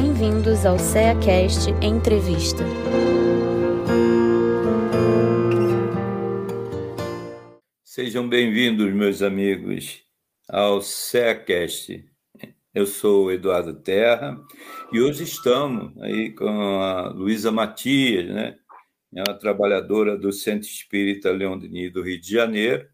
Bem-vindos ao CEACast Entrevista. Sejam bem-vindos, meus amigos, ao CEACast. Eu sou Eduardo Terra e hoje estamos aí com a Luísa Matias, né? É uma trabalhadora do Centro Espírita Leão Denis do Rio de Janeiro,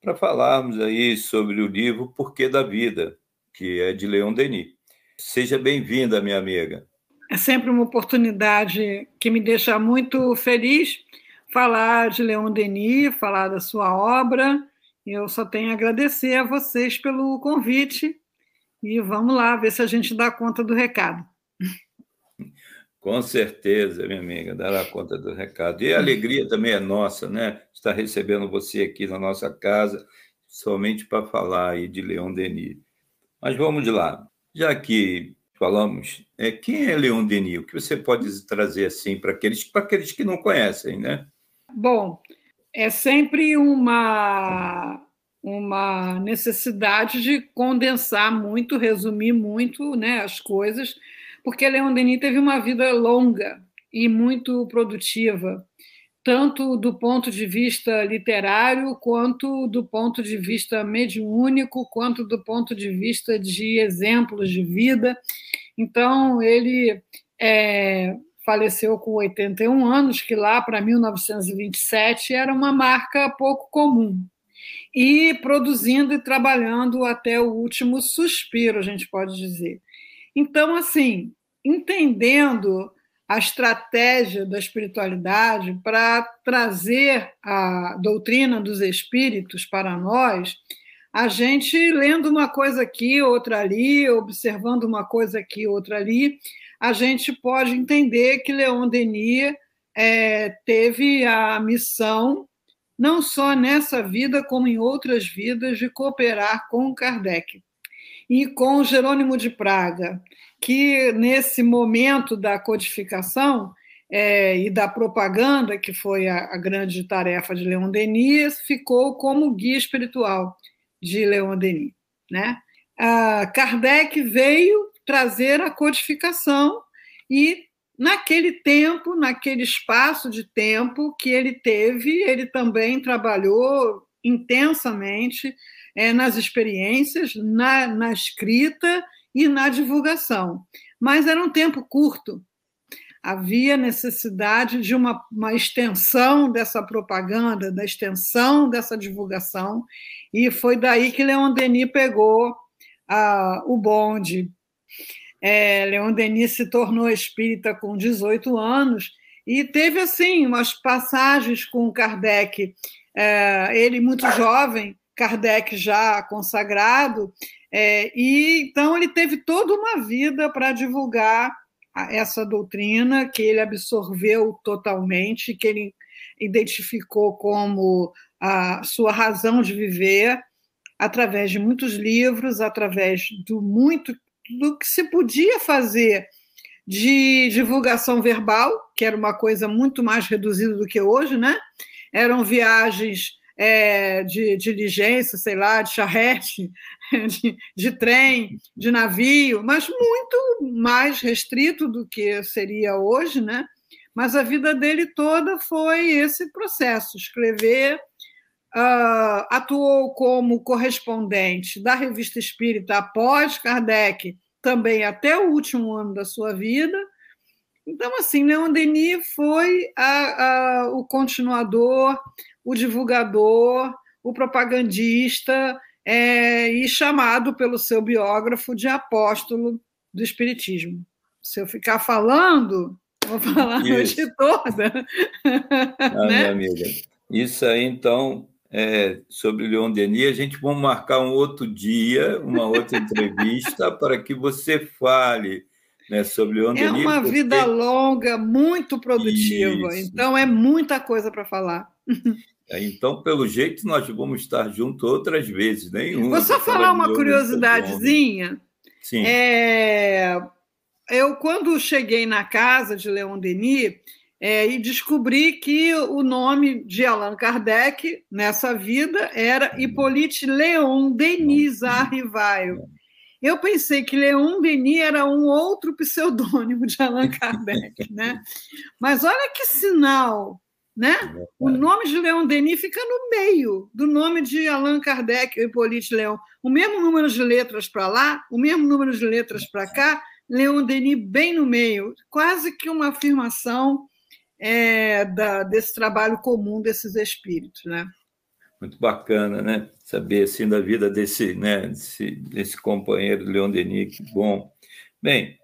para falarmos aí sobre o livro Porquê da Vida, que é de Leão Denis. Seja bem-vinda, minha amiga. É sempre uma oportunidade que me deixa muito feliz falar de Leão Denis, falar da sua obra. Eu só tenho a agradecer a vocês pelo convite e vamos lá ver se a gente dá conta do recado. Com certeza, minha amiga, dará conta do recado. E a alegria também é nossa, né? Estar recebendo você aqui na nossa casa, somente para falar aí de Leon Denis. Mas vamos de lá. Já que falamos, é, quem é Leon Denis? O que você pode trazer assim para aqueles, aqueles que não conhecem, né? Bom, é sempre uma uma necessidade de condensar muito, resumir muito né, as coisas, porque Leon Denis teve uma vida longa e muito produtiva, tanto do ponto de vista literário, quanto do ponto de vista mediúnico, quanto do ponto de vista de exemplos de vida. Então, ele é, faleceu com 81 anos, que lá para 1927 era uma marca pouco comum e produzindo e trabalhando até o último suspiro, a gente pode dizer. Então, assim, entendendo a estratégia da espiritualidade para trazer a doutrina dos espíritos para nós, a gente lendo uma coisa aqui, outra ali, observando uma coisa aqui, outra ali, a gente pode entender que Leon Denis é, teve a missão não só nessa vida, como em outras vidas, de cooperar com Kardec e com Jerônimo de Praga, que nesse momento da codificação é, e da propaganda, que foi a, a, grande tarefa de Leon Denis, ficou como guia espiritual de Leon Denis. Né? A Kardec veio trazer a codificação e Naquele tempo, naquele espaço de tempo que ele teve, ele também trabalhou intensamente é, nas experiências, na, na escrita e na divulgação. Mas era um tempo curto, havia necessidade de uma, uma, extensão dessa propaganda, da extensão dessa divulgação, e foi daí que Leon Denis pegou ah, o bonde. É, Leon Denis se tornou espírita com 18 anos e teve assim umas passagens com Kardec, é, ele muito jovem, Kardec já consagrado, é, e então ele teve toda uma vida para divulgar essa doutrina que ele absorveu totalmente, que ele identificou como a sua razão de viver através de muitos livros, através do muito do que se podia fazer de divulgação verbal, que era uma coisa muito mais reduzida do que hoje, né? Eram viagens é, de, diligência, sei lá, de charrete, de, de, trem, de navio, mas muito mais restrito do que seria hoje, né? Mas a vida dele toda foi esse processo: escrever. Uh, atuou como correspondente da Revista Espírita após Kardec, também até o último ano da sua vida. Então, assim, Leon Denis foi a, a, o continuador, o divulgador, o propagandista é, e chamado pelo seu biógrafo de apóstolo do Espiritismo. Se eu ficar falando, vou falar a noite toda. Ah, né? minha amiga. Isso aí, então, é, sobre Leon Denis, a gente vai marcar um outro dia, uma outra entrevista, para que você fale né, sobre Leon é Denis. É uma porque... vida longa, muito produtiva, Isso. então é muita coisa para falar. É, então, pelo jeito, nós vamos estar juntos outras vezes, nenhuma. Vou só falar uma curiosidadezinha. Sim. É, eu, quando cheguei na casa de Leon Denis, é, e descobri que o nome de Allan Kardec nessa vida era Hippolyte Léon Denis Arrivaio. eu pensei que Leon Denis era um outro pseudônimo de Allan Kardec, né? Mas olha que sinal, né? O nome de Leon Denis fica no meio do nome de Allan Kardec e Hippolyte Leon. O mesmo número de letras para lá, o mesmo número de letras para cá, Leon Denis bem no meio, quase que uma afirmação é, da, desse trabalho comum desses espíritos, né? Muito bacana, né? Saber assim da vida desse, né, desse, desse companheiro Leon Denis, que bom. Bem,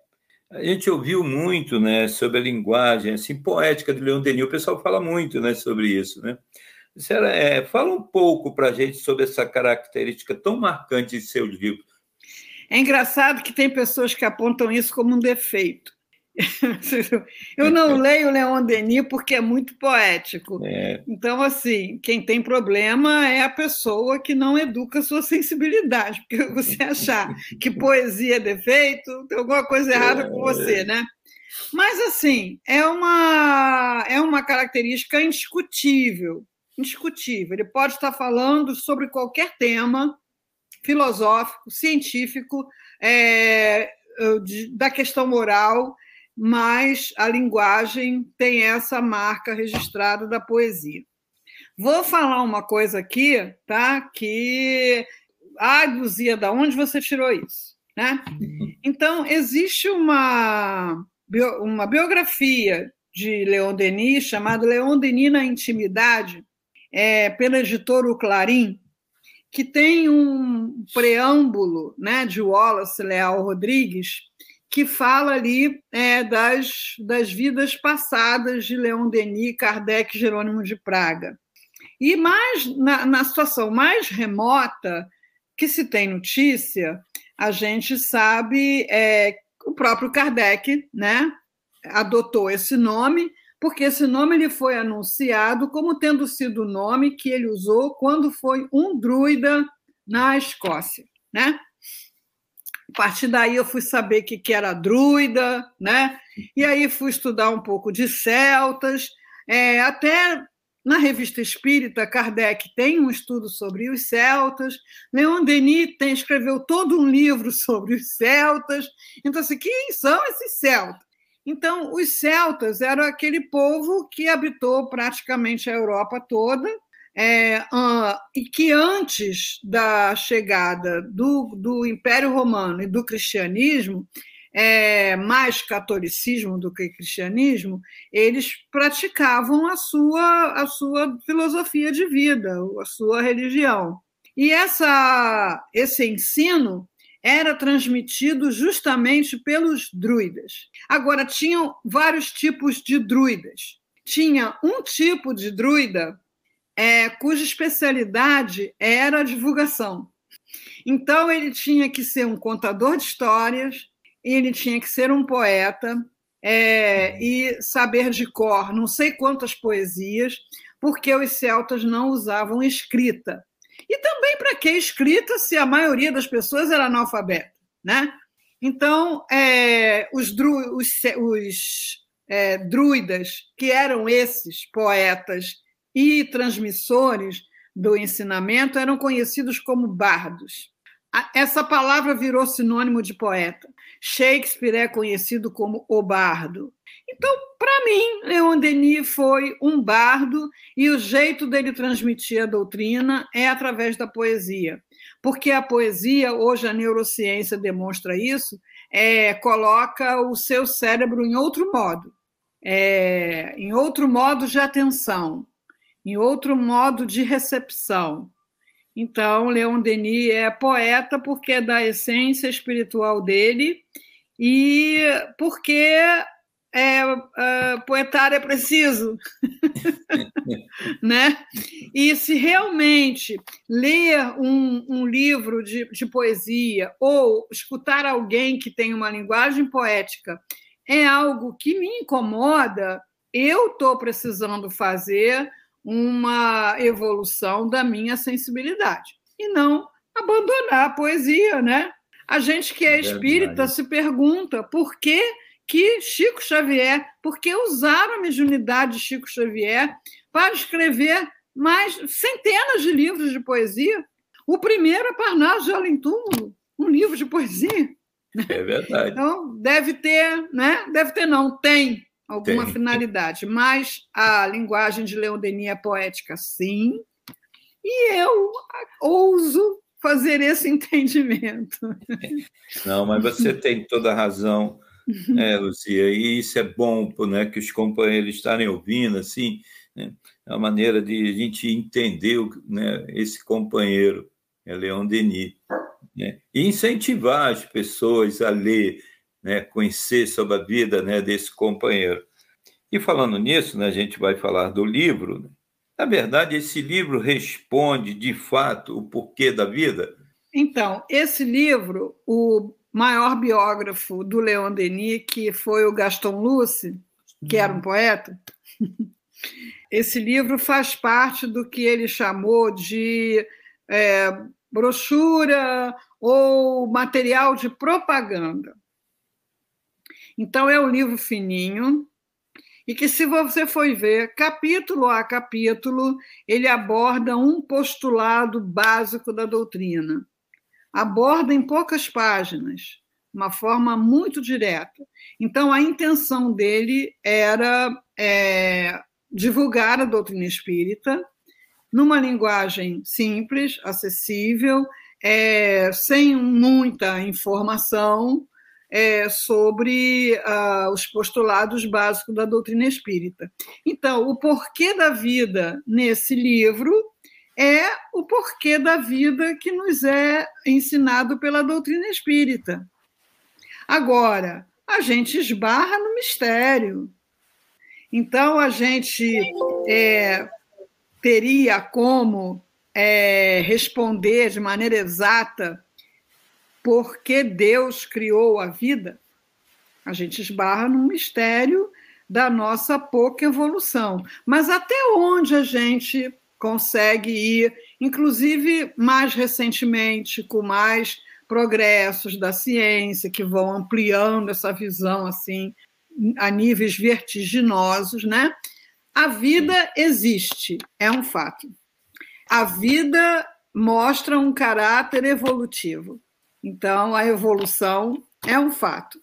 a gente ouviu muito, né, sobre a linguagem assim poética de Leon Denis. O pessoal fala muito, né, sobre isso, né? Será, é, fala um pouco para a gente sobre essa característica tão marcante de seus livros. É engraçado que tem pessoas que apontam isso como um defeito. Eu não leio Leon Denis porque é muito poético. É. Então, assim, quem tem problema é a pessoa que não educa a sua sensibilidade. Porque você achar que poesia é defeito, tem alguma coisa errada é. com você, né? Mas, assim, é uma, é uma característica indiscutível. Indiscutível. Ele pode estar falando sobre qualquer tema filosófico, científico, é, da questão moral mas a linguagem tem essa marca registrada da poesia. Vou falar uma coisa aqui, tá? Que. Ai, Luzia, da onde você tirou isso? Né? Então, existe uma, uma biografia de Leon Denis, chamada Leon Denis na Intimidade, é, pela editora O Clarim, que tem um preâmbulo né, de Wallace Leal Rodrigues, que fala ali é, das, das vidas passadas de Leon Denis, Kardec e Jerônimo de Praga. E mais na, na situação mais remota que se tem notícia, a gente sabe é, o próprio Kardec, né, adotou esse nome porque esse nome ele foi anunciado como tendo sido o nome que ele usou quando foi um druida na Escócia, né? A partir daí eu fui saber que, que era druida, né? E aí fui estudar um pouco de celtas, é, até na revista Espírita, Kardec tem um estudo sobre os celtas, Leon Denis tem, escreveu todo um livro sobre os celtas. Então, assim, quem são esses celtas? Então, os celtas eram aquele povo que habitou praticamente a Europa toda, é, uh, e que antes da chegada do, do Império Romano e do cristianismo, é, mais catolicismo do que cristianismo, eles praticavam a sua, a sua filosofia de vida, a sua religião. E essa, esse ensino era transmitido justamente pelos druidas. Agora, tinham vários tipos de druidas. Tinha um tipo de druida é, cuja especialidade era a divulgação. Então, ele tinha que ser um contador de histórias, ele tinha que ser um poeta é, e saber de cor não sei quantas poesias, porque os celtas não usavam escrita. E também para que escrita se a maioria das pessoas era analfabeta, né? Então, é, os, dru, os, os é, druidas, que eram esses poetas e transmissores do ensinamento eram conhecidos como bardos. Essa palavra virou sinônimo de poeta. Shakespeare é conhecido como o bardo. Então, para mim, Leon Denis foi um bardo e o jeito dele transmitir a doutrina é através da poesia. Porque a poesia, hoje a neurociência demonstra isso, é, coloca o seu cérebro em outro modo, é, em outro modo de atenção em outro modo de recepção. Então, Leon Denis é poeta porque é da essência espiritual dele e porque é, é, poetar é preciso, né? E se realmente ler um, um livro de, de, poesia ou escutar alguém que tem uma linguagem poética é algo que me incomoda, eu estou precisando fazer uma evolução da minha sensibilidade e não abandonar a poesia, né? A gente que é espírita se pergunta por que que Chico Xavier, por que usaram a mediunidade de Chico Xavier para escrever mais centenas de livros de poesia? O primeiro é Parnaso de Além Túmulo, um livro de poesia. É verdade. Então, deve ter, né? Deve ter, não, tem alguma tem. finalidade. Mas a linguagem de Leon Denis é poética, sim. E eu ouso fazer esse entendimento. Não, mas você tem toda a razão, né, Lucia, e isso é bom né, que os companheiros estarem ouvindo, assim, né, é uma maneira de a gente entender né, esse companheiro, é Leon Denis, né, e incentivar as pessoas a ler, né, conhecer sobre a vida né, desse companheiro. E falando nisso, né, a gente vai falar do livro, né, na verdade, esse livro responde, de fato, o porquê da vida? Então, esse livro, o maior biógrafo do Leon Denis, que foi o Gaston Luce, que era um poeta, esse livro faz parte do que ele chamou de é, brochura ou material de propaganda. Então, é um livro fininho, e que, se você for ver, capítulo a capítulo, ele aborda um postulado básico da doutrina. Aborda em poucas páginas, uma forma muito direta. Então, a intenção dele era é, divulgar a doutrina espírita numa linguagem simples, acessível, é, sem muita informação, é, sobre uh, os postulados básicos da doutrina espírita. Então, o porquê da vida nesse livro é o porquê da vida que nos é ensinado pela doutrina espírita. Agora, a gente esbarra no mistério. Então, a gente é, teria como é, responder de maneira exata porque Deus criou a vida, a gente esbarra num mistério da nossa pouca evolução. Mas até onde a gente consegue ir, inclusive mais recentemente, com mais progressos da ciência que vão ampliando essa visão assim a níveis vertiginosos, né? A vida existe, é um fato. A vida mostra um caráter evolutivo. Então, a evolução é um fato.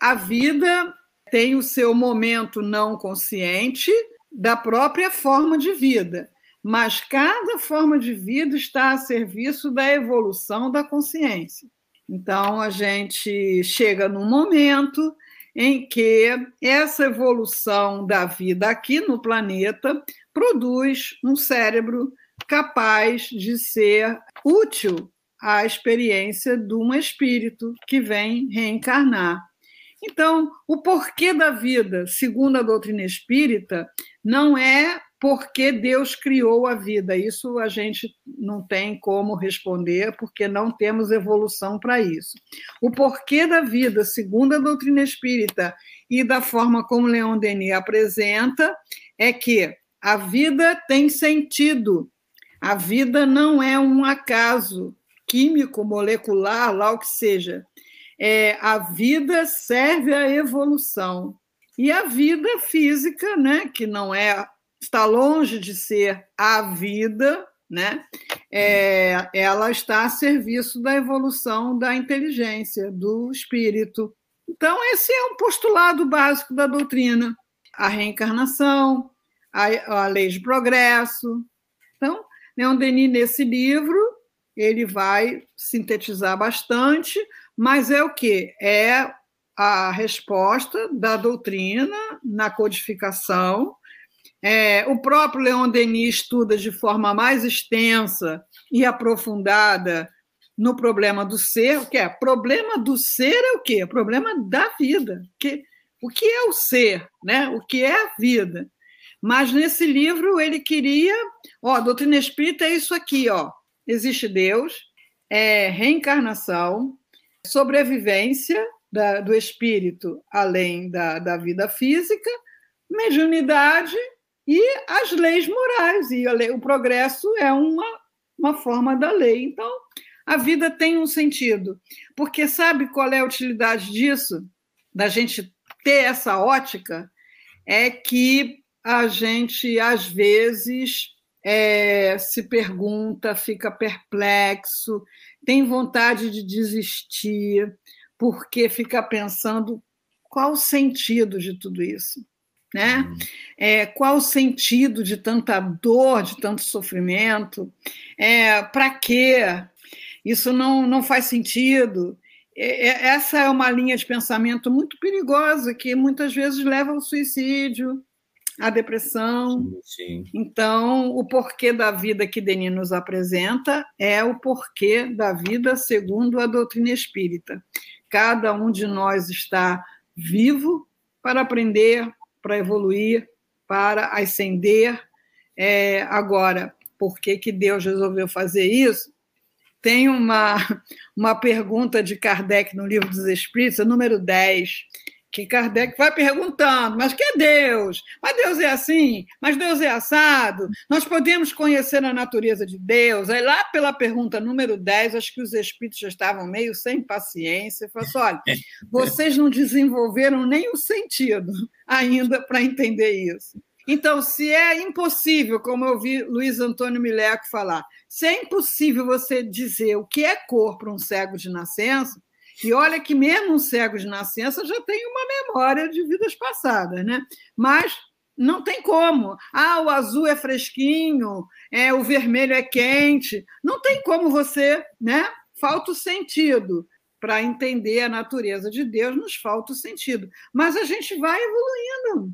A vida tem o seu momento não consciente da própria forma de vida, mas cada forma de vida está a serviço da evolução da consciência. Então, a gente chega num momento em que essa evolução da vida aqui no planeta produz um cérebro capaz de ser útil a experiência de um espírito que vem reencarnar. Então, o porquê da vida, segundo a doutrina espírita, não é porque Deus criou a vida. Isso a gente não tem como responder, porque não temos evolução para isso. O porquê da vida, segundo a doutrina espírita e da forma como Leon Denis apresenta, é que a vida tem sentido. A vida não é um acaso, químico, molecular, lá o que seja. É, a vida serve à evolução. E a vida física, né, que não é está longe de ser a vida, né? É, ela está a serviço da evolução da inteligência, do espírito. Então, esse é um postulado básico da doutrina. A reencarnação, a, a lei de progresso. Então, Leon Denis, nesse livro, ele vai sintetizar bastante, mas é o que? É a resposta da doutrina na codificação. É, o próprio Leon Denis estuda de forma mais extensa e aprofundada no problema do ser, o que é? Problema do ser é o quê? Problema da vida. Que, o que é o ser? Né? O que é a vida? Mas nesse livro ele queria, ó, doutrina espírita é isso aqui, ó existe Deus, é reencarnação, sobrevivência da, do espírito além da, da vida física, mediunidade e as leis morais. E lei, o progresso é uma, uma forma da lei. Então, a vida tem um sentido. Porque sabe qual é a utilidade disso? Da gente ter essa ótica? É que a gente, às vezes, é, se pergunta, fica perplexo, tem vontade de desistir, porque fica pensando qual o sentido de tudo isso. Né? Uhum. É, qual o sentido de tanta dor, de tanto sofrimento? É, Para quê? Isso não, não faz sentido. É, é, essa é uma linha de pensamento muito perigosa que muitas vezes leva ao suicídio, à depressão. Sim, sim. Então, o porquê da vida que Denis nos apresenta é o porquê da vida segundo a doutrina espírita. Cada um de nós está vivo para aprender, para evoluir, para ascender. É, agora, por que, que Deus resolveu fazer isso? Tem uma, uma pergunta de Kardec no Livro dos Espíritos, número 10, que Kardec vai perguntando, mas que é Deus? Mas Deus é assim? Mas Deus é assado? Nós podemos conhecer a natureza de Deus? Aí lá pela pergunta número 10, acho que os espíritos já estavam meio sem paciência, falou assim, olha, vocês não desenvolveram nem o sentido ainda para entender isso. Então, se é impossível, como eu vi Luiz Antônio Mileco falar, se é impossível você dizer o que é cor para um cego de nascença, e olha que mesmo um cego de nascença já tem uma memória de vidas passadas, né? Mas não tem como. Ah, o azul é fresquinho, é o vermelho é quente. Não tem como você, né? Falta o sentido para entender a natureza de Deus, nos falta o sentido. Mas a gente vai evoluindo.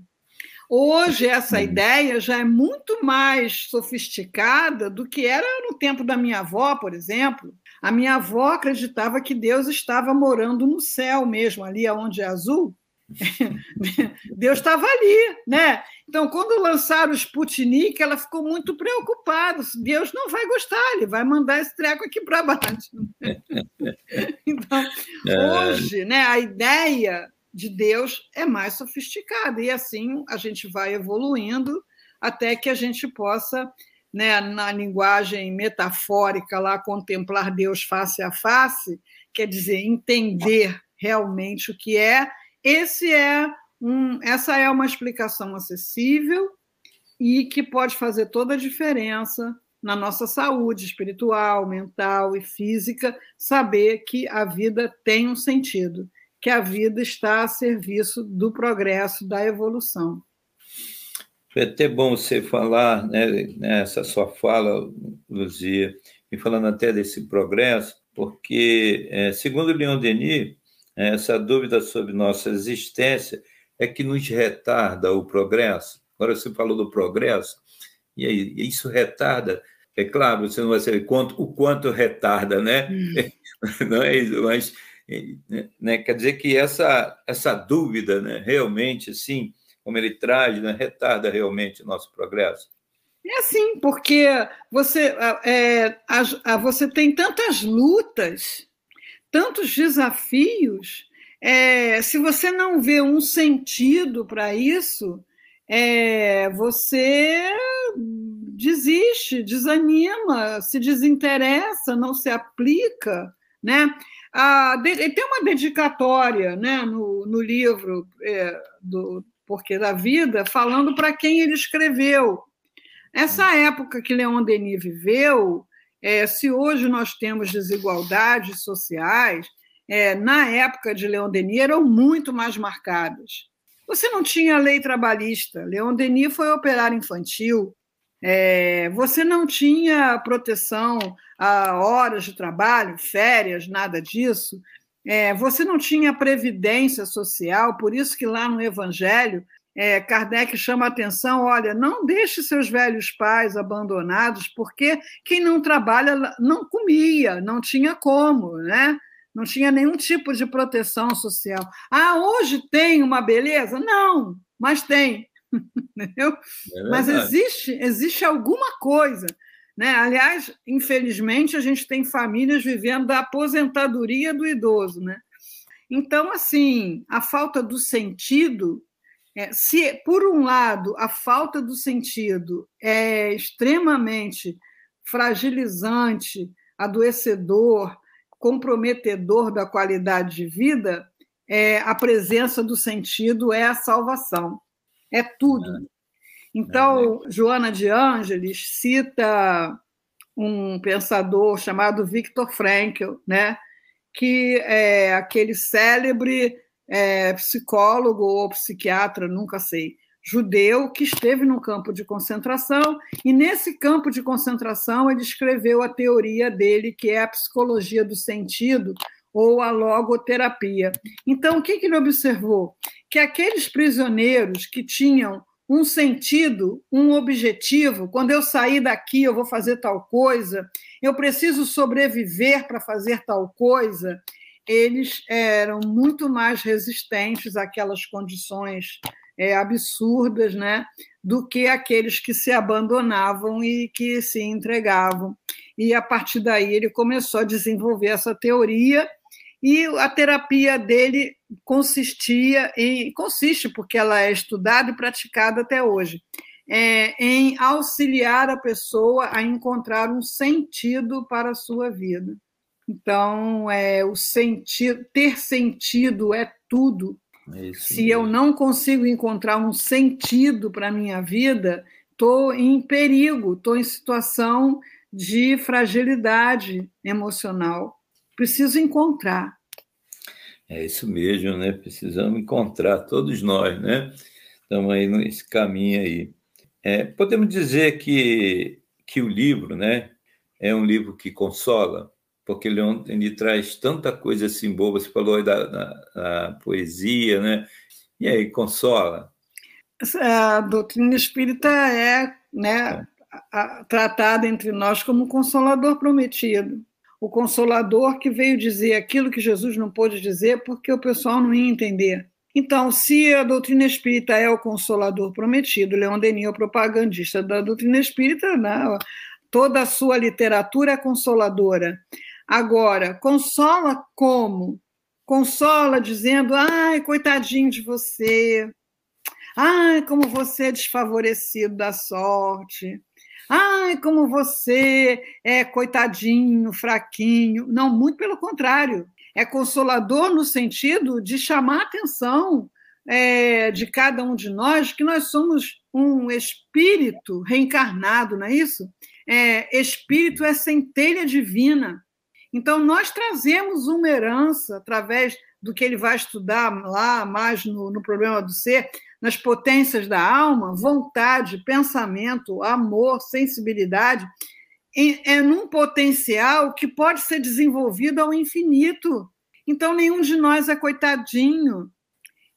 Hoje, essa ideia já é muito mais sofisticada do que era no tempo da minha avó, por exemplo. A minha avó acreditava que Deus estava morando no céu mesmo, ali onde é azul. Deus estava ali, né? Então, quando lançaram o Sputnik, ela ficou muito preocupada. Deus não vai gostar, ele vai mandar esse treco aqui para baixo. então, é. hoje, né, a ideia de Deus é mais sofisticada e assim a gente vai evoluindo até que a gente possa né, na linguagem metafórica lá, contemplar Deus face a face, quer dizer, entender realmente o que é. Esse é um, essa é uma explicação acessível e que pode fazer toda a diferença na nossa saúde espiritual, mental e física, saber que a vida tem um sentido, que a vida está a serviço do progresso, da evolução. Foi até bom você falar, né, nessa sua fala, Luzia, e falando até desse progresso, porque, é, segundo Leon Denis, é, essa dúvida sobre nossa existência é que nos retarda o progresso. Agora você falou do progresso, e aí, isso retarda. É claro, você não vai saber quanto, o quanto retarda, né? Hum. Não é isso, mas né, quer dizer que essa, essa dúvida, né, realmente, assim, como ele traz, né, retarda realmente o nosso progresso? É assim, porque você, é, a, a, você tem tantas lutas, tantos desafios, é, se você não vê um sentido para isso, é, você desiste, desanima, se desinteressa, não se aplica, né? Tem uma dedicatória né, no, no livro é, do, Porquê da Vida, falando para quem ele escreveu. Essa época que Leon Denis viveu, é, se hoje nós temos desigualdades sociais, é, na época de Leon Denis eram muito mais marcadas. Você não tinha lei trabalhista, Leon Denis foi operário infantil, é, você não tinha proteção a horas de trabalho, férias, nada disso. É, você não tinha previdência social, por isso que lá no Evangelho, é, Kardec chama a atenção: olha, não deixe seus velhos pais abandonados, porque quem não trabalha não comia, não tinha como, né? Não tinha nenhum tipo de proteção social. Ah, hoje tem uma beleza? Não, mas tem. É mas existe, existe alguma coisa. Né? Aliás, infelizmente, a gente tem famílias vivendo da aposentadoria do idoso. Né? Então, assim, a falta do sentido, é, se por um lado a falta do sentido é extremamente fragilizante, adoecedor, comprometedor da qualidade de vida, é, a presença do sentido é a salvação, é tudo. Então, Joana de Ângeles cita um pensador chamado Viktor Frankl, né? que é aquele célebre é, psicólogo ou psiquiatra, nunca sei, judeu que esteve no campo de concentração e nesse campo de concentração ele escreveu a teoria dele que é a psicologia do sentido ou a logoterapia. Então o que, que ele observou? Que aqueles prisioneiros que tinham um sentido, um objetivo. Quando eu sair daqui, eu vou fazer tal coisa. Eu preciso sobreviver para fazer tal coisa. Eles eram muito mais resistentes àquelas condições é, absurdas, né, do que aqueles que se abandonavam e que se entregavam. E a partir daí ele começou a desenvolver essa teoria e a terapia dele consistia em consiste porque ela é estudada e praticada até hoje é, em auxiliar a pessoa a encontrar um sentido para a sua vida. Então é o sentido ter sentido é tudo. É se eu não consigo encontrar um sentido para a minha vida estou em perigo estou em situação de fragilidade emocional preciso encontrar. É isso mesmo, né? Precisamos encontrar todos nós, né? Estamos aí nesse caminho aí. É, podemos dizer que, que o livro, né, é um livro que consola, porque ele, ele traz tanta coisa assim boa. Você falou da, da, da poesia, né? E aí, consola? A doutrina espírita é, né, é. tratada entre nós como consolador prometido o consolador que veio dizer aquilo que Jesus não pôde dizer porque o pessoal não ia entender. Então, se a doutrina espírita é o consolador prometido, Leon Denis é o propagandista da doutrina espírita, né? toda a sua literatura é consoladora. Agora, consola como? Consola dizendo, ai, coitadinho de você, ai, como você é desfavorecido da sorte, Ai, como você é coitadinho, fraquinho. Não, muito pelo contrário. É consolador no sentido de chamar a atenção é, de cada um de nós que nós somos um espírito reencarnado, não é isso? É, espírito é centelha divina. Então, nós trazemos uma herança através do que ele vai estudar lá mais no, no problema do ser, nas potências da alma, vontade, pensamento, amor, sensibilidade, é num potencial que pode ser desenvolvido ao infinito. Então, nenhum de nós é coitadinho.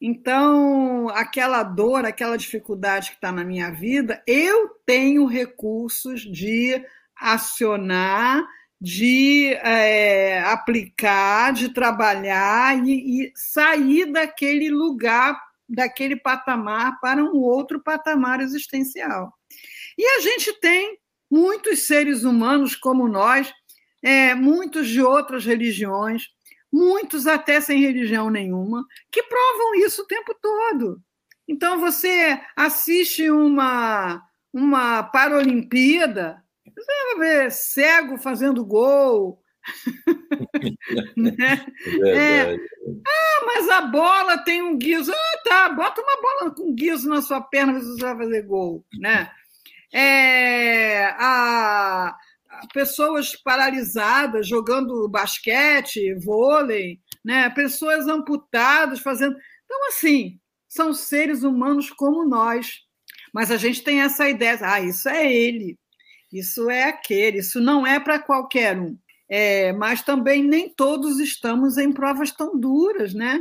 Então, aquela dor, aquela dificuldade que está na minha vida, eu tenho recursos de acionar, de é, aplicar, de trabalhar e, e sair daquele lugar daquele patamar para um outro patamar existencial. E a gente tem muitos seres humanos como nós, é, muitos de outras religiões, muitos até sem religião nenhuma, que provam isso o tempo todo. Então você assiste uma uma Paralimpíada, você vai ver cego fazendo gol, né? É é. Ah, mas a bola tem um guiso. Ah, tá, bota uma bola com guiso na sua perna, você vai fazer gol. Né? É, a, a pessoas paralisadas jogando basquete, vôlei, né? pessoas amputadas fazendo. Então, assim, são seres humanos como nós. Mas a gente tem essa ideia, ah, isso é ele, isso é aquele, isso não é para qualquer um. É, mas também nem todos estamos em provas tão duras, né?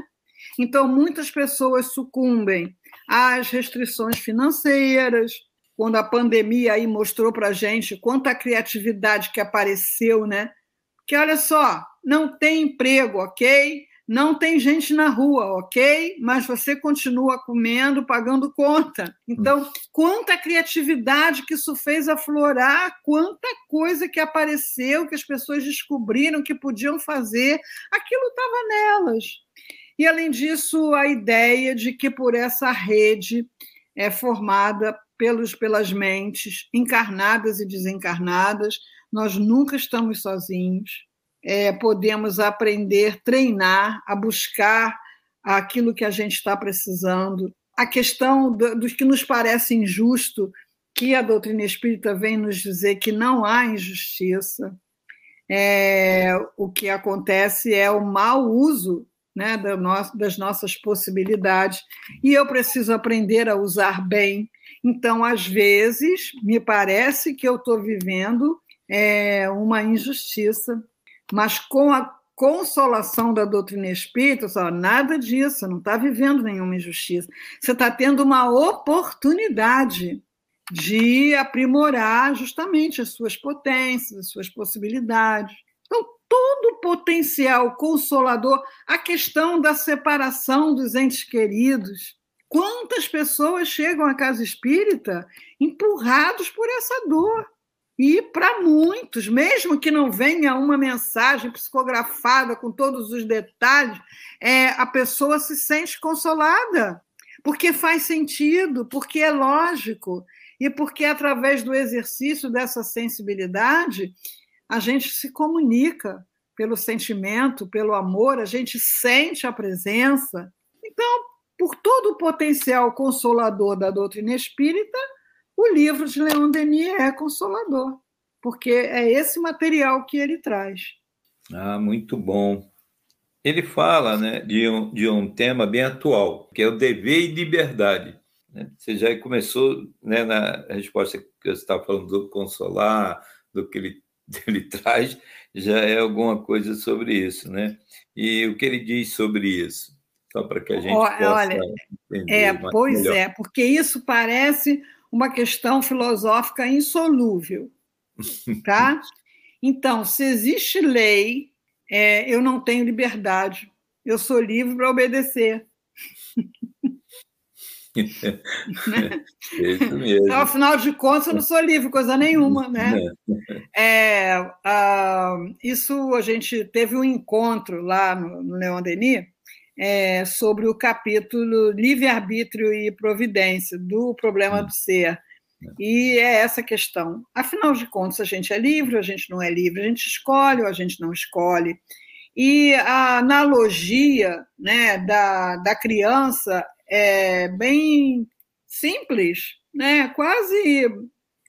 Então, muitas pessoas sucumbem às restrições financeiras, quando a pandemia aí mostrou para a gente quanta criatividade que apareceu, né? Que olha só, não tem emprego, ok? Não tem gente na rua, ok? Mas você continua comendo, pagando conta. Então, quanta criatividade que isso fez aflorar, quanta coisa que apareceu, que as pessoas descobriram que podiam fazer, aquilo estava nelas. E, além disso, a ideia de que por essa rede é formada pelos, pelas mentes encarnadas e desencarnadas, nós nunca estamos sozinhos é, podemos aprender, treinar, a buscar aquilo que a gente está precisando a questão do, dos que nos parece injusto, que a doutrina espírita vem nos dizer que não há injustiça. É, o que acontece é o mau uso né, das nossas possibilidades, e eu preciso aprender a usar bem. Então, às vezes, me parece que eu estou vivendo é, uma injustiça, mas com a consolação da doutrina espírita, só, nada disso, não está vivendo nenhuma injustiça. Você está tendo uma oportunidade de aprimorar justamente as suas potências, as suas possibilidades. Então, todo o potencial consolador, a questão da separação dos entes queridos. Quantas pessoas chegam à casa espírita empurrados por essa dor? E para muitos, mesmo que não venha uma mensagem psicografada com todos os detalhes, é, a pessoa se sente consolada, porque faz sentido, porque é lógico, e porque através do exercício dessa sensibilidade, a gente se comunica pelo sentimento, pelo amor, a gente sente a presença. Então, por todo o potencial consolador da doutrina espírita, o livro de Leon Denis é consolador, porque é esse material que ele traz. Ah, muito bom. Ele fala né, de, um, de um tema bem atual, que é o dever e liberdade. Né? Você já começou né, na resposta que você estava falando do consolar, do que ele, ele traz, já é alguma coisa sobre isso. Né? E o que ele diz sobre isso? Só para que a gente possa Olha, entender. É, pois melhor. é, porque isso parece uma questão filosófica insolúvel, tá? Então, se existe lei, é, eu não tenho liberdade. Eu sou livre para obedecer. né? Isso mesmo. Então, afinal de contas, eu não sou livre, coisa nenhuma, né? É, uh, isso a gente teve um encontro lá no, no Leon Denis, é, sobre o capítulo Livre-Arbítrio e Providência, do Problema do Ser. E é essa questão. Afinal de contas, a gente é livre, a gente não é livre, a gente escolhe ou a gente não escolhe. E a analogia né, da, da criança é bem simples, né, quase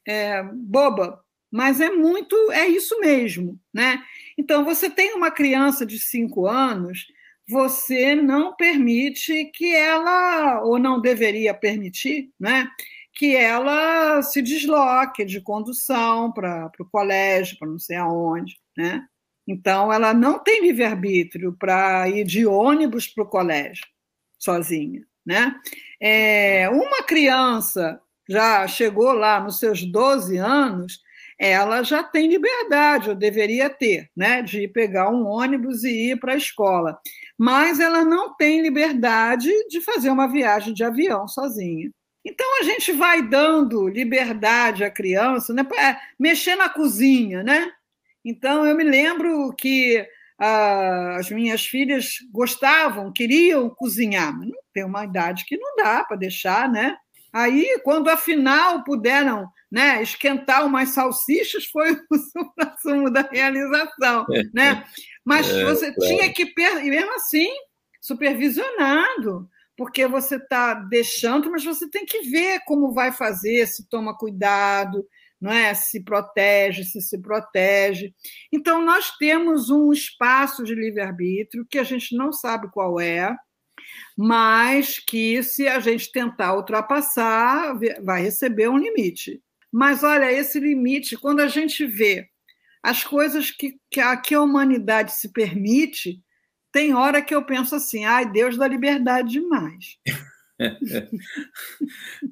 é, boba, mas é muito, é isso mesmo. Né? Então, você tem uma criança de cinco anos você não permite que ela, ou não deveria permitir, né, que ela se desloque de condução para o colégio, para não sei aonde. Né? Então, ela não tem livre-arbítrio para ir de ônibus para o colégio sozinha. Né? É, uma criança já chegou lá nos seus 12 anos, ela já tem liberdade, ou deveria ter, né, de pegar um ônibus e ir para a escola mas ela não tem liberdade de fazer uma viagem de avião sozinha. Então a gente vai dando liberdade à criança, né, para mexer na cozinha, né? Então eu me lembro que ah, as minhas filhas gostavam, queriam cozinhar, tem uma idade que não dá para deixar, né? Aí, quando afinal puderam né, esquentar umas salsichas, foi o sumo da realização, né? Mas é, você claro. tinha que, e mesmo assim, supervisionado, porque você está deixando, mas você tem que ver como vai fazer, se toma cuidado, não é? Se protege, se se protege. Então, nós temos um espaço de livre-arbítrio que a gente não sabe qual é, mas que, se a gente tentar ultrapassar, vai receber um limite. Mas, olha, esse limite, quando a gente vê as coisas que, que, a, que a humanidade se permite, tem hora que eu penso assim, ai, Deus dá liberdade demais.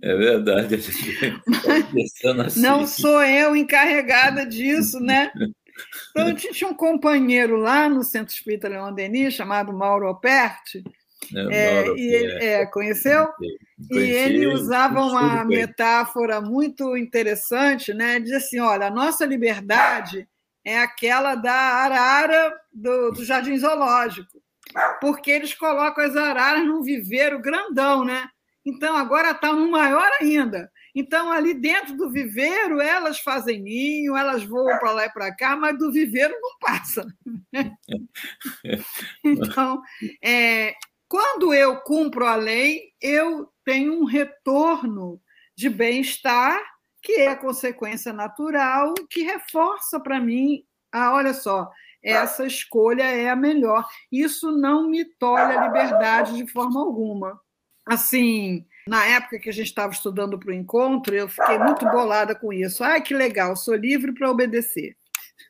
É verdade. Assim. Não sou eu encarregada disso, né? Então, eu tinha um companheiro lá no Centro Espírita Leão Denis, chamado Mauro Operti, é, é, e ele, é, conheceu? Conheci, e ele usava uma metáfora muito interessante, né? Diz assim: olha, a nossa liberdade é aquela da arara do, do Jardim Zoológico, porque eles colocam as araras num viveiro grandão, né? Então agora está um maior ainda. Então, ali dentro do viveiro, elas fazem ninho, elas voam para lá e para cá, mas do viveiro não passa. então, é, quando eu cumpro a lei, eu tem um retorno de bem-estar, que é a consequência natural, que reforça para mim, ah, olha só, essa escolha é a melhor. Isso não me tolhe a liberdade de forma alguma. Assim, na época que a gente estava estudando para o encontro, eu fiquei muito bolada com isso. Ah, que legal, sou livre para obedecer.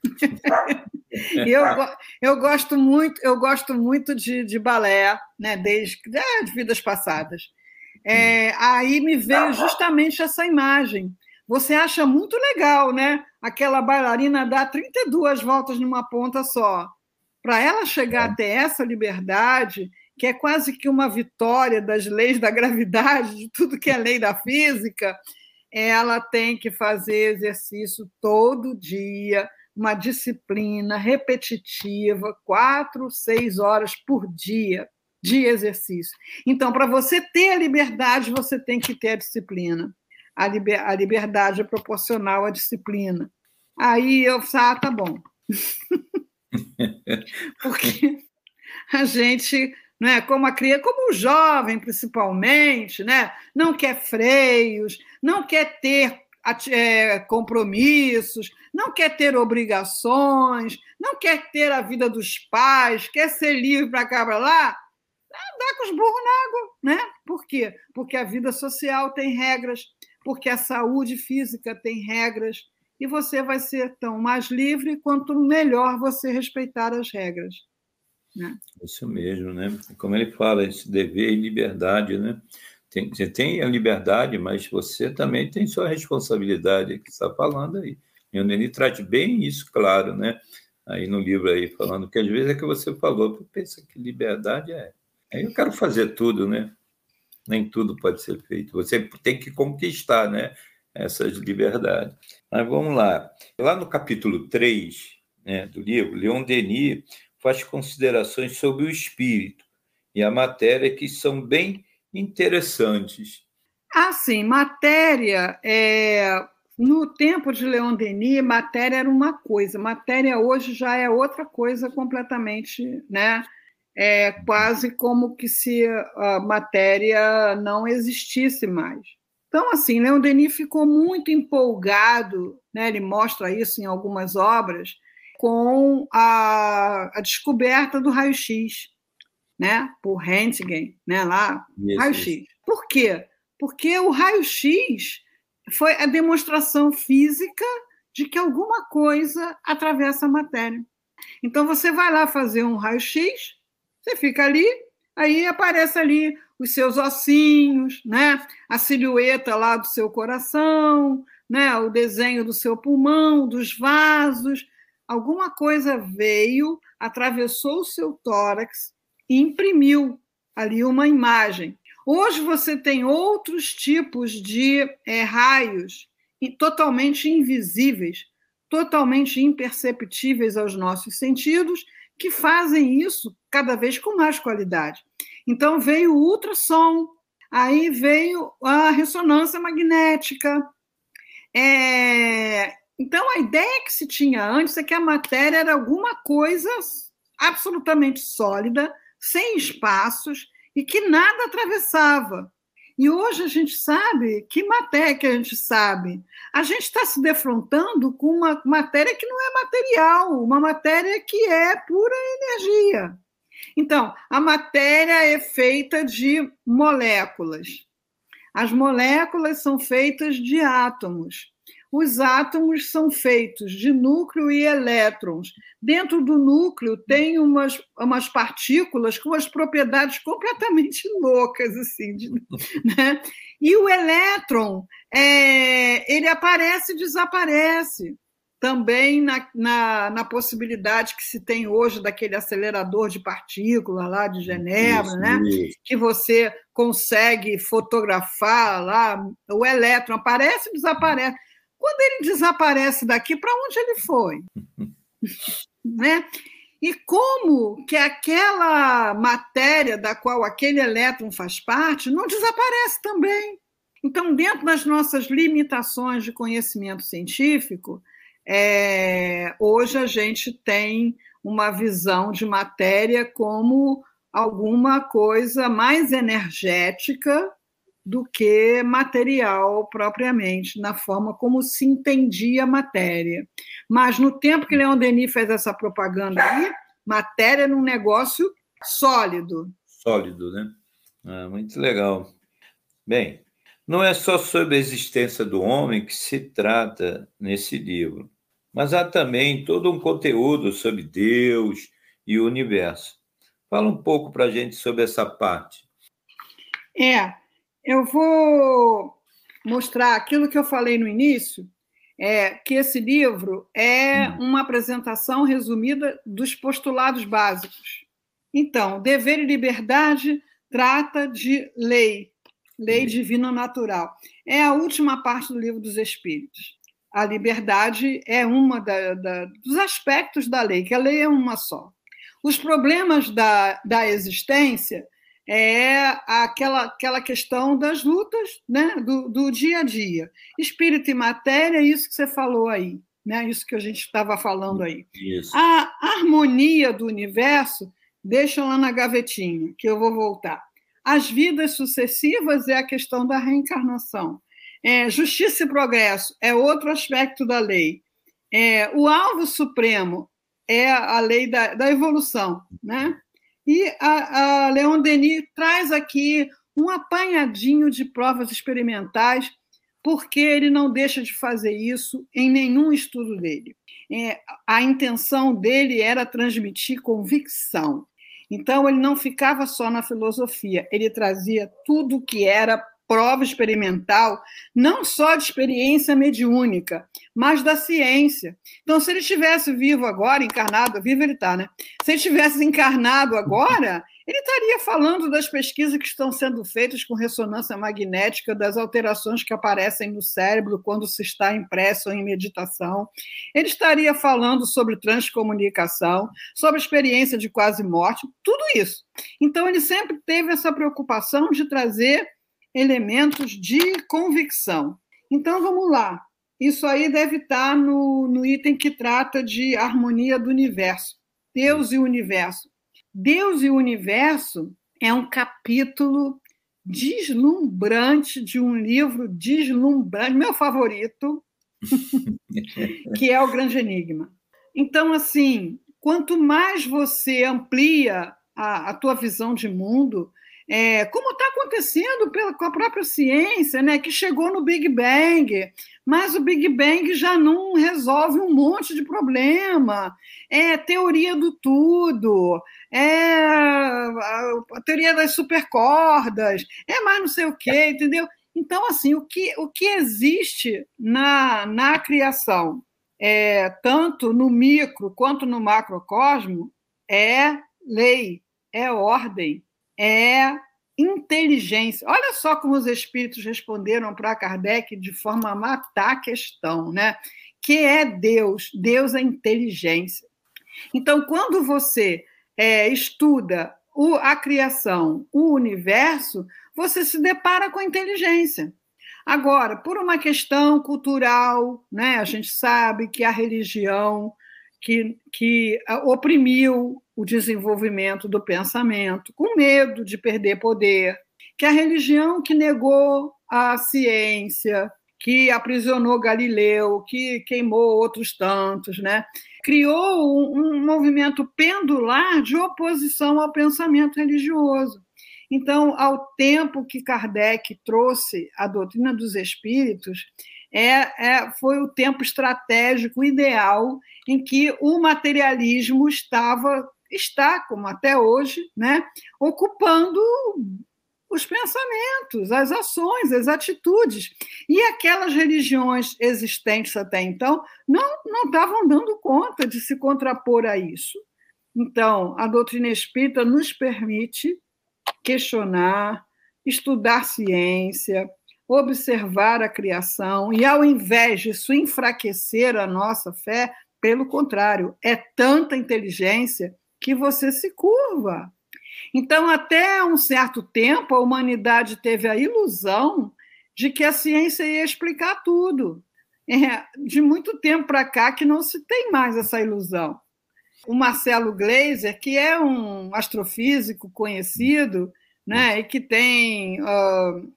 eu, eu gosto muito, eu gosto muito de, de balé, né? Desde é, de vidas passadas. É, aí me veio justamente essa imagem. Você acha muito legal, né? Aquela bailarina dá 32 voltas numa ponta só. Para ela chegar é. até essa liberdade, que é quase que uma vitória das leis da gravidade, de tudo que é lei da física, ela tem que fazer exercício todo dia, uma disciplina repetitiva, quatro, seis horas por dia de exercício. Então, para você ter a liberdade, você tem que ter a disciplina. A, liber, a liberdade é proporcional à disciplina. Aí eu ah, tá bom. Porque a gente, né, como a criança, como o jovem principalmente, né, não quer freios, não quer ter é, compromissos, não quer ter obrigações, não quer ter a vida dos pais, quer ser livre para cá para lá, dá com os burros na água, né? Por quê? Porque a vida social tem regras, porque a saúde física tem regras, e você vai ser tão mais livre quanto melhor você respeitar as regras. Né? Isso mesmo, né? Como ele fala, esse dever e liberdade, né? Tem, você tem a liberdade, mas você também tem sua responsabilidade, que está falando aí. E o Neni traz bem isso, claro, né? Aí no livro aí, falando que às vezes é que você falou, pensa que liberdade é. Aí eu quero fazer tudo, né? Nem tudo pode ser feito. Você tem que conquistar, né? Essas liberdades. Mas vamos lá. Lá no capítulo 3 né, do livro, Leon Denis faz considerações sobre o espírito e a matéria que são bem interessantes. Ah, sim. Matéria é, no tempo de Leon Denis, matéria era uma coisa, matéria hoje já é outra coisa completamente, né? É quase como que se a matéria não existisse mais. Então, assim, Leon Denis ficou muito empolgado, né? ele mostra isso em algumas obras, com a, a descoberta do raio-x, né? por Röntgen, né? lá, raio-x. Por quê? Porque o raio-x foi a demonstração física de que alguma coisa atravessa a matéria. Então você vai lá fazer um raio-x, você fica ali, aí aparece ali os seus ossinhos, né? A silhueta lá do seu coração, né? O desenho do seu pulmão, dos vasos, alguma coisa veio, atravessou o seu tórax e imprimiu ali uma imagem. Hoje você tem outros tipos de é, raios totalmente invisíveis, totalmente imperceptíveis aos nossos sentidos, que fazem isso cada vez com mais qualidade. Então veio o ultrassom, aí veio a ressonância magnética. É... Então a ideia que se tinha antes é que a matéria era alguma coisa absolutamente sólida, sem espaços, e que nada atravessava. E hoje a gente sabe que matéria que a gente sabe. A gente está se defrontando com uma matéria que não é material, uma matéria que é pura energia. Então, a matéria é feita de moléculas. As moléculas são feitas de átomos os átomos são feitos de núcleo e elétrons. Dentro do núcleo tem umas, umas partículas com as propriedades completamente loucas, assim, de, né? E o elétron, é, ele aparece e desaparece. Também na, na, na, possibilidade que se tem hoje daquele acelerador de partículas lá de Genebra, isso, né? Isso. que você consegue fotografar lá, o elétron aparece e desaparece. Quando ele desaparece daqui, para onde ele foi? né? E como que aquela matéria da qual aquele elétron faz parte não desaparece também? Então, dentro das nossas limitações de conhecimento científico, é, hoje a gente tem uma visão de matéria como alguma coisa mais energética do que material propriamente, na forma como se entendia a matéria. Mas no tempo que Leon Denis fez essa propaganda aí, matéria era um negócio sólido. Sólido, né? Ah, muito legal. Bem, não é só sobre a existência do homem que se trata nesse livro, mas há também todo um conteúdo sobre Deus e o universo. Fala um pouco para a gente sobre essa parte. É, eu vou mostrar aquilo que eu falei no início, é que esse livro é hum. uma apresentação resumida dos postulados básicos. Então, dever e liberdade trata de lei, lei divina natural. É a última parte do livro dos Espíritos. A liberdade é uma da, da, dos aspectos da lei, que a lei é uma só. Os problemas da, da existência é aquela, aquela questão das lutas né, do, do dia a dia. Espírito e matéria, é isso que você falou aí, né? isso que a gente estava falando aí. Isso. A harmonia do universo, deixa lá na gavetinha, que eu vou voltar. As vidas sucessivas é a questão da reencarnação. É, justiça e progresso é outro aspecto da lei. É, o alvo supremo é a lei da, da evolução, né? E a, a Leon Denis traz aqui um apanhadinho de provas experimentais, porque ele não deixa de fazer isso em nenhum estudo dele. É, a intenção dele era transmitir convicção. Então, ele não ficava só na filosofia, ele trazia tudo que era prova experimental, não só de experiência mediúnica, mas da ciência. Então, se ele estivesse vivo agora, encarnado, vivo ele está, né? Se ele estivesse encarnado agora, ele estaria falando das pesquisas que estão sendo feitas com ressonância magnética, das alterações que aparecem no cérebro quando se está em prece ou em meditação. Ele estaria falando sobre transcomunicação, sobre experiência de quase morte, tudo isso. Então, ele sempre teve essa preocupação de trazer elementos de convicção. Então, vamos lá. Isso aí deve estar no, no item que trata de harmonia do universo. Deus e o universo. Deus e o universo é um capítulo deslumbrante de um livro deslumbrante, meu favorito, que é o Grande Enigma. Então, assim, quanto mais você amplia a, a tua visão de mundo, é, como está acontecendo pela, com a própria ciência, né, que chegou no Big Bang, mas o Big Bang já não resolve um monte de problema. É teoria do tudo, é a, teoria das supercordas, é mais não sei o quê, entendeu? Então, assim, o que, o que existe na, na criação, é, tanto no micro quanto no macrocosmo, é lei, é ordem, é inteligência. Olha só como os espíritos responderam para Kardec de forma a matar a questão, né? Que é Deus? Deus é inteligência. Então, quando você é, estuda o, a criação, o universo, você se depara com a inteligência. Agora, por uma questão cultural, né, a gente sabe que a religião que, que oprimiu o desenvolvimento do pensamento, com medo de perder poder, que a religião que negou a ciência, que aprisionou Galileu, que queimou outros tantos, né? criou um, um movimento pendular de oposição ao pensamento religioso. Então, ao tempo que Kardec trouxe a doutrina dos espíritos, é, é, foi o tempo estratégico ideal em que o materialismo estava está, como até hoje, né, ocupando os pensamentos, as ações, as atitudes. E aquelas religiões existentes até então não, não estavam dando conta de se contrapor a isso. Então, a doutrina espírita nos permite questionar, estudar ciência, observar a criação, e ao invés disso enfraquecer a nossa fé, pelo contrário, é tanta inteligência que você se curva. Então, até um certo tempo, a humanidade teve a ilusão de que a ciência ia explicar tudo. É, de muito tempo para cá que não se tem mais essa ilusão. O Marcelo Gleiser, que é um astrofísico conhecido, né, e que tem uh,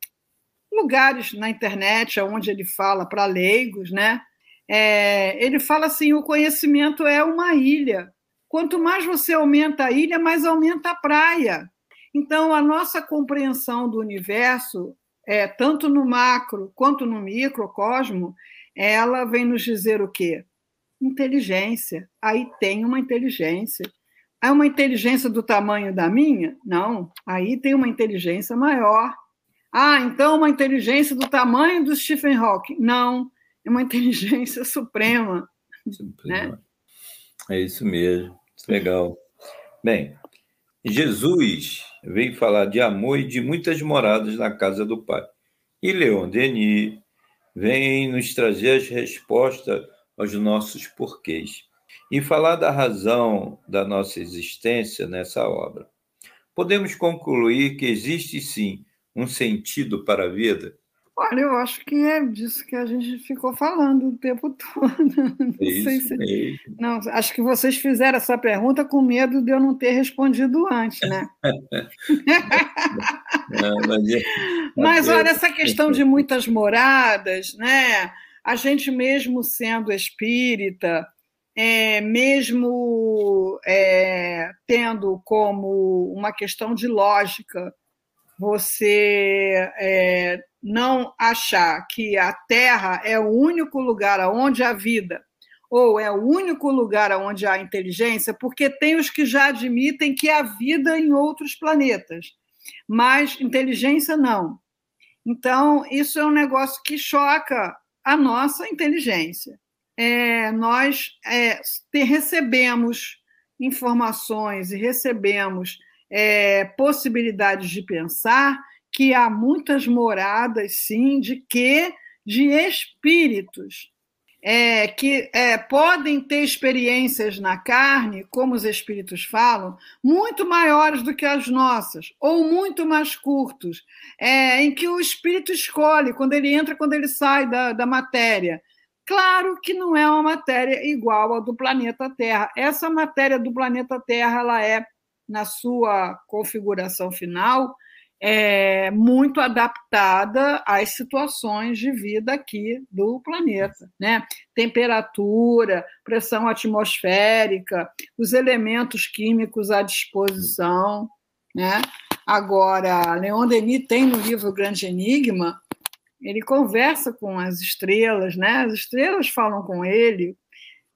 lugares na internet onde ele fala para leigos, né? É, ele fala assim: o conhecimento é uma ilha. Quanto mais você aumenta a ilha, mais aumenta a praia. Então, a nossa compreensão do universo, é, tanto no macro quanto no microcosmo, ela vem nos dizer o quê? Inteligência. Aí tem uma inteligência. É uma inteligência do tamanho da minha? Não. Aí tem uma inteligência maior. Ah, então uma inteligência do tamanho do Stephen Hawking? Não. É uma inteligência suprema. suprema. Né? É isso mesmo. Legal. Bem, Jesus veio falar de amor e de muitas moradas na casa do Pai. E Leon Denis vem nos trazer as respostas aos nossos porquês e falar da razão da nossa existência nessa obra. Podemos concluir que existe sim um sentido para a vida? Olha, eu acho que é disso que a gente ficou falando o tempo todo. Não Isso sei se... mesmo. Não, acho que vocês fizeram essa pergunta com medo de eu não ter respondido antes, né? não, mas, é... mas olha, essa questão de muitas moradas, né? A gente mesmo sendo espírita, é, mesmo é, tendo como uma questão de lógica você é, não achar que a Terra é o único lugar onde há vida ou é o único lugar onde há inteligência, porque tem os que já admitem que há vida em outros planetas, mas inteligência não. Então, isso é um negócio que choca a nossa inteligência. É, nós é, te, recebemos informações e recebemos é, possibilidades de pensar que há muitas moradas, sim, de quê? De espíritos. É, que é, podem ter experiências na carne, como os espíritos falam, muito maiores do que as nossas, ou muito mais curtos, é, em que o espírito escolhe quando ele entra, quando ele sai da, da matéria. Claro que não é uma matéria igual à do planeta Terra. Essa matéria do planeta Terra ela é, na sua configuração final, é, muito adaptada às situações de vida aqui do planeta. Né? Temperatura, pressão atmosférica, os elementos químicos à disposição. Né? Agora, Leon Denis tem no livro Grande Enigma, ele conversa com as estrelas, né? as estrelas falam com ele,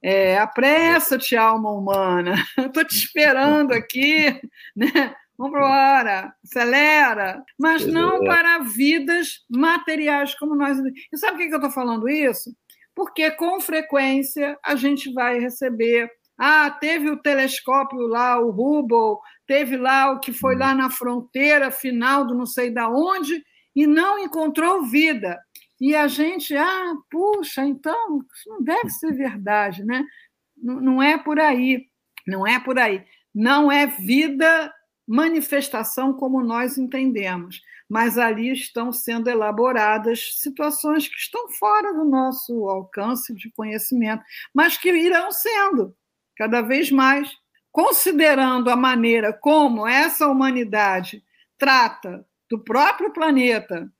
é, apressa-te, alma humana, estou te esperando aqui, né? Vamos embora, acelera, mas não para vidas materiais como nós. E sabe por que eu estou falando isso? Porque com frequência a gente vai receber. Ah, teve o telescópio lá, o Hubble, teve lá o que foi lá na fronteira final do não sei da onde e não encontrou vida. E a gente, ah, puxa, então isso não deve ser verdade, né? Não é por aí, não é por aí. Não é vida manifestação como nós entendemos, mas ali estão sendo elaboradas situações que estão fora do nosso alcance de conhecimento, mas que irão sendo cada vez mais, considerando a maneira como essa humanidade trata do próprio planeta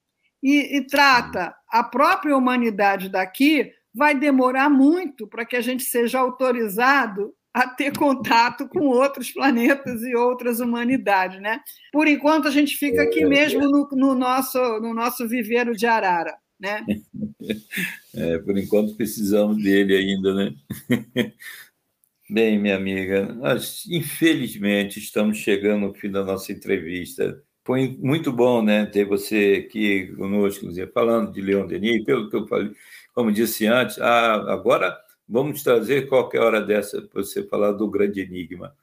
e, e trata a própria humanidade daqui, vai demorar muito para que a gente seja autorizado a ter contato com outros planetas e outras humanidades, né? Por enquanto a gente fica aqui mesmo no, no nosso no nosso viveiro de arara, né? É, por enquanto precisamos dele ainda, né? Bem, minha amiga, nós infelizmente estamos chegando ao fim da nossa entrevista. Foi muito bom, né, ter você aqui conosco, falando de Leon Denis, pelo que eu falei, como disse antes, ah, agora vamos trazer qualquer hora dessa para você falar do grande enigma.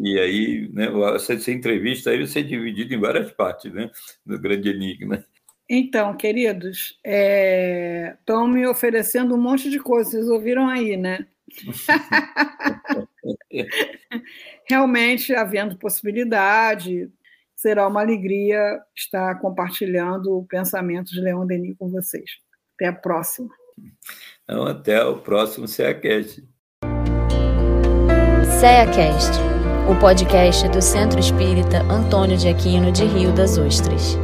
E aí, né, essa, essa entrevista aí vai ser dividida em várias partes, né, do grande enigma. Então, queridos, estão é... me oferecendo um monte de coisas, vocês ouviram aí, né? Realmente, havendo possibilidade, será uma alegria estar compartilhando o pensamento de Leon Denis com vocês. Até a próxima. Então, até o próximo CEACast. CEACast, o podcast do Centro Espírita Antônio de Aquino de Rio das Ostras.